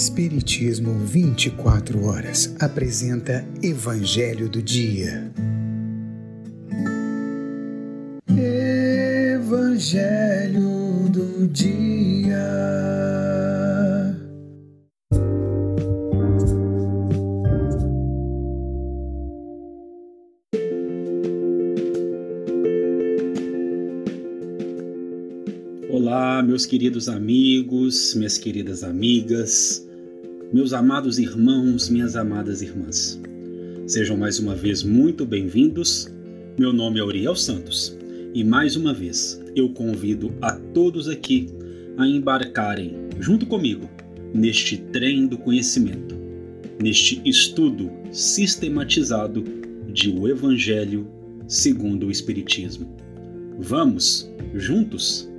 Espiritismo 24 horas apresenta Evangelho do Dia. Evangelho do Dia. Olá, meus queridos amigos, minhas queridas amigas, meus amados irmãos, minhas amadas irmãs. Sejam mais uma vez muito bem-vindos. Meu nome é Uriel Santos e mais uma vez eu convido a todos aqui a embarcarem junto comigo neste trem do conhecimento, neste estudo sistematizado de o Evangelho segundo o Espiritismo. Vamos juntos?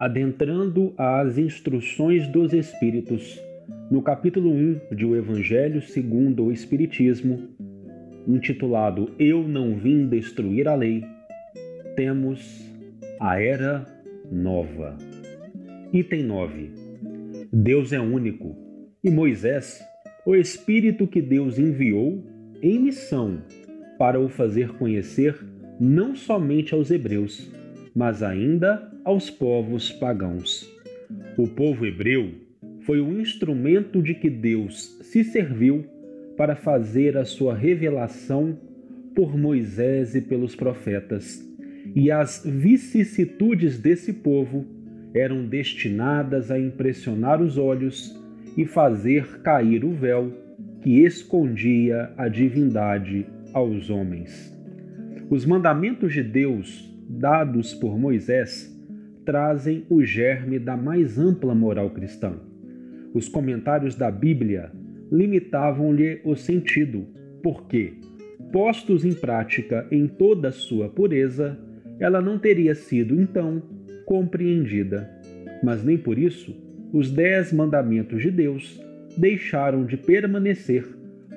Adentrando às instruções dos Espíritos, no capítulo 1 de O Evangelho segundo o Espiritismo, intitulado Eu não vim destruir a lei, temos a Era Nova. Item 9. Deus é único e Moisés, o Espírito que Deus enviou em missão para o fazer conhecer não somente aos hebreus, mas ainda aos povos pagãos. O povo hebreu foi o instrumento de que Deus se serviu para fazer a sua revelação por Moisés e pelos profetas, e as vicissitudes desse povo eram destinadas a impressionar os olhos e fazer cair o véu que escondia a divindade aos homens. Os mandamentos de Deus dados por Moisés trazem o germe da mais ampla moral cristã. Os comentários da Bíblia limitavam-lhe o sentido, porque, postos em prática em toda a sua pureza, ela não teria sido, então, compreendida. Mas nem por isso os dez mandamentos de Deus deixaram de permanecer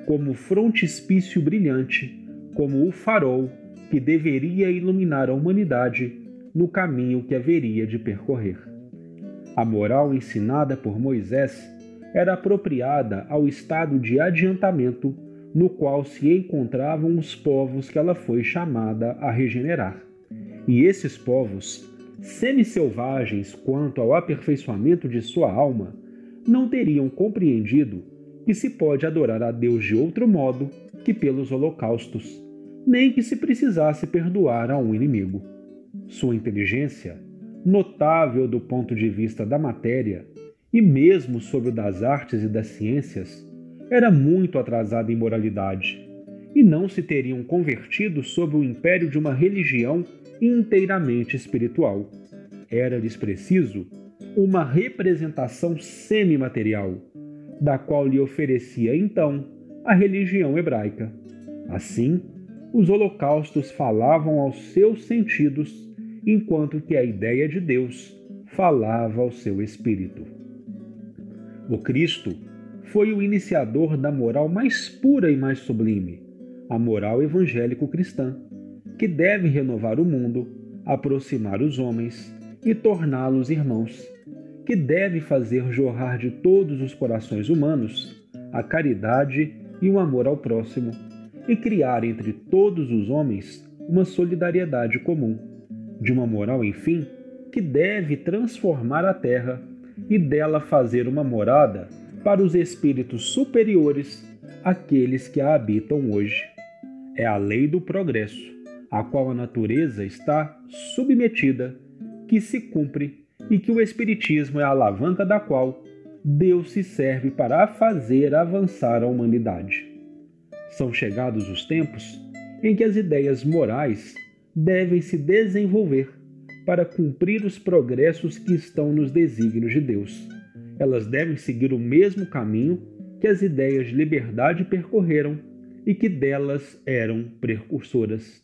como frontispício brilhante, como o farol que deveria iluminar a humanidade no caminho que haveria de percorrer. A moral ensinada por Moisés era apropriada ao estado de adiantamento no qual se encontravam os povos que ela foi chamada a regenerar. E esses povos, semi-selvagens quanto ao aperfeiçoamento de sua alma, não teriam compreendido que se pode adorar a Deus de outro modo que pelos holocaustos, nem que se precisasse perdoar a um inimigo. Sua inteligência, notável do ponto de vista da matéria e mesmo sobre o das artes e das ciências, era muito atrasada em moralidade, e não se teriam convertido sob o império de uma religião inteiramente espiritual. Era-lhes preciso uma representação semimaterial, da qual lhe oferecia então a religião hebraica. Assim, os holocaustos falavam aos seus sentidos enquanto que a ideia de Deus falava ao seu espírito. O Cristo foi o iniciador da moral mais pura e mais sublime, a moral evangélico-cristã, que deve renovar o mundo, aproximar os homens e torná-los irmãos, que deve fazer jorrar de todos os corações humanos a caridade e o amor ao próximo, e criar entre todos os homens uma solidariedade comum de uma moral, enfim, que deve transformar a terra e dela fazer uma morada para os espíritos superiores àqueles que a habitam hoje. É a lei do progresso, a qual a natureza está submetida, que se cumpre e que o Espiritismo é a alavanca da qual Deus se serve para fazer avançar a humanidade. São chegados os tempos em que as ideias morais devem se desenvolver para cumprir os progressos que estão nos desígnios de Deus. Elas devem seguir o mesmo caminho que as ideias de liberdade percorreram e que delas eram precursoras.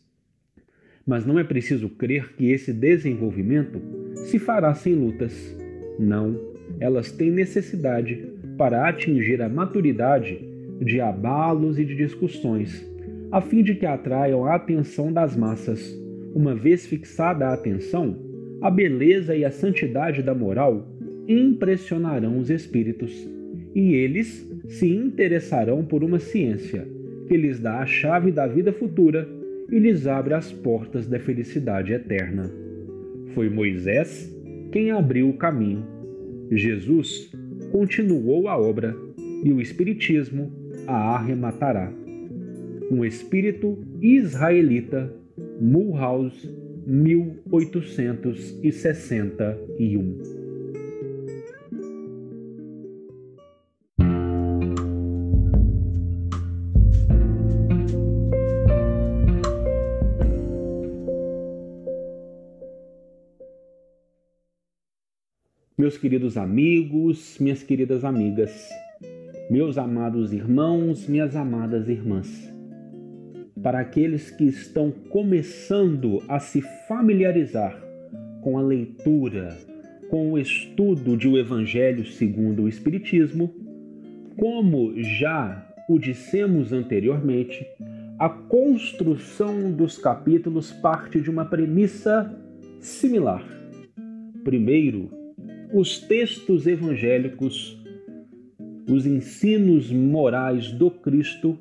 Mas não é preciso crer que esse desenvolvimento se fará sem lutas. Não, elas têm necessidade para atingir a maturidade de abalos e de discussões, a fim de que atraiam a atenção das massas. Uma vez fixada a atenção, a beleza e a santidade da moral impressionarão os espíritos, e eles se interessarão por uma ciência que lhes dá a chave da vida futura e lhes abre as portas da felicidade eterna. Foi Moisés quem abriu o caminho. Jesus continuou a obra e o Espiritismo a arrematará. Um espírito israelita, Mulhouse, 1861. Meus queridos amigos, minhas queridas amigas, meus amados irmãos, minhas amadas irmãs, para aqueles que estão começando a se familiarizar com a leitura, com o estudo de o Evangelho segundo o Espiritismo, como já o dissemos anteriormente, a construção dos capítulos parte de uma premissa similar. Primeiro, os textos evangélicos, os ensinos morais do Cristo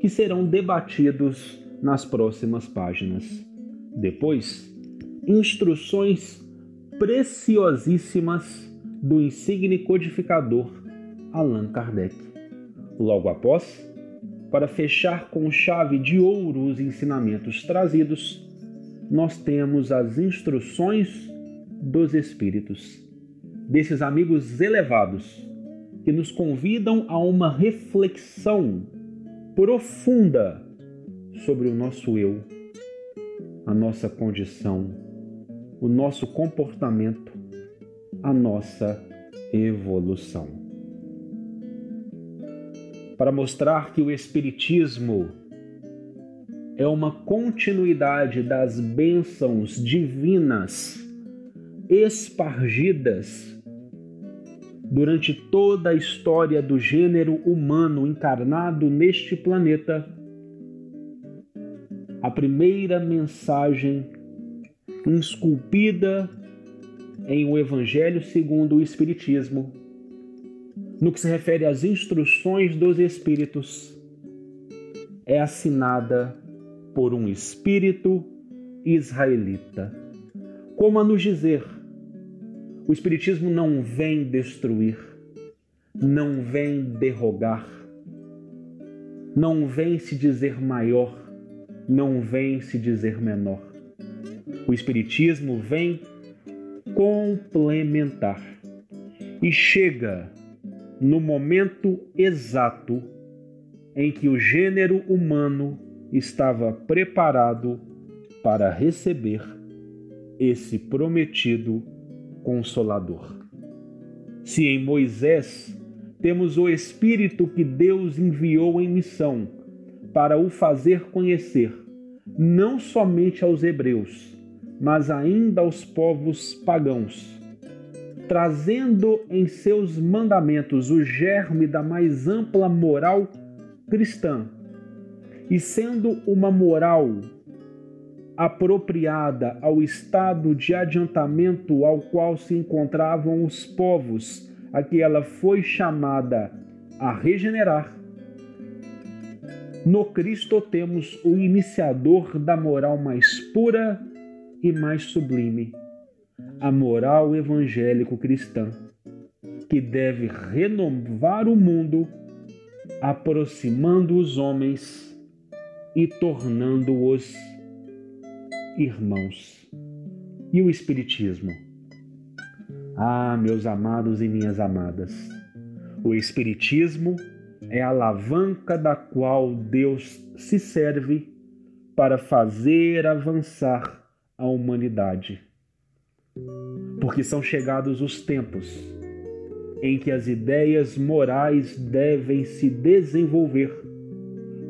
que serão debatidos nas próximas páginas. Depois, instruções preciosíssimas do insigne codificador Allan Kardec. Logo após, para fechar com chave de ouro os ensinamentos trazidos, nós temos as instruções dos Espíritos desses amigos elevados que nos convidam a uma reflexão profunda sobre o nosso eu, a nossa condição, o nosso comportamento, a nossa evolução. Para mostrar que o Espiritismo é uma continuidade das bênçãos divinas espargidas durante toda a história do gênero humano encarnado neste planeta, a primeira mensagem esculpida em o Evangelho segundo o Espiritismo, no que se refere às instruções dos Espíritos, é assinada por um Espírito israelita. Como a nos dizer, o Espiritismo não vem destruir, não vem derrogar, não vem se dizer maior, não vem se dizer menor. O Espiritismo vem complementar e chega no momento exato em que o gênero humano estava preparado para receber esse prometido Consolador. Se em Moisés temos o Espírito que Deus enviou em missão para o fazer conhecer, não somente aos hebreus, mas ainda aos povos pagãos, trazendo em seus mandamentos o germe da mais ampla moral cristã, e sendo uma moral apropriada ao estado de adiantamento ao qual se encontravam os povos a que ela foi chamada a regenerar. No Cristo temos o iniciador da moral mais pura e mais sublime, a moral evangélico-cristã, que deve renovar o mundo, aproximando os homens e tornando-os irmãos. E o Espiritismo? Ah, meus amados e minhas amadas, o Espiritismo é a alavanca da qual Deus se serve para fazer avançar a humanidade. Porque são chegados os tempos em que as ideias morais devem se desenvolver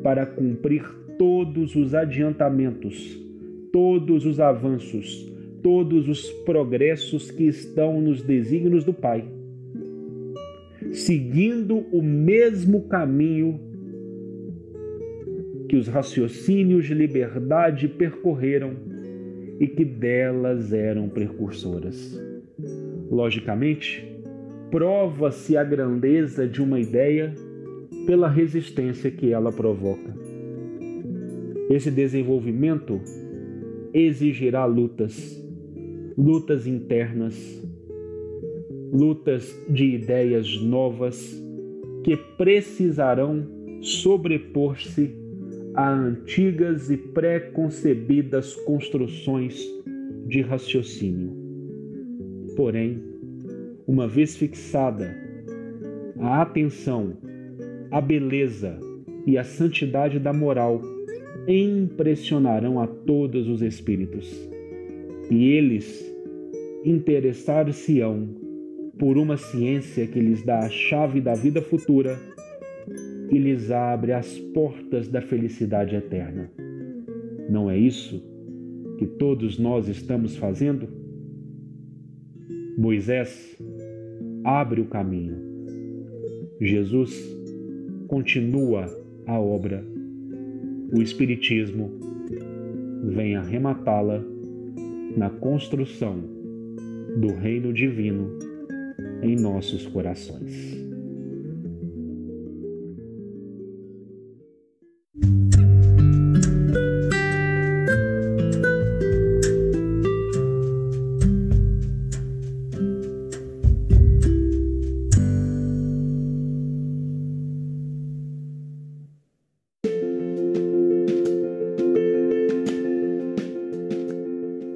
para cumprir todos os adiantamentos todos os avanços, todos os progressos que estão nos desígnios do Pai, seguindo o mesmo caminho que os raciocínios de liberdade percorreram e que delas eram precursoras. Logicamente, prova-se a grandeza de uma ideia pela resistência que ela provoca. Esse desenvolvimento exigirá lutas, lutas internas, lutas de ideias novas que precisarão sobrepor-se a antigas e pré-concebidas construções de raciocínio. Porém, uma vez fixada a atenção, a beleza e a santidade da moral impressionarão a todos os espíritos, e eles interessar-se-ão por uma ciência que lhes dá a chave da vida futura e lhes abre as portas da felicidade eterna. Não é isso que todos nós estamos fazendo? Moisés abre o caminho. Jesus continua a obra. O Espiritismo vem arrematá-la na construção do reino divino em nossos corações.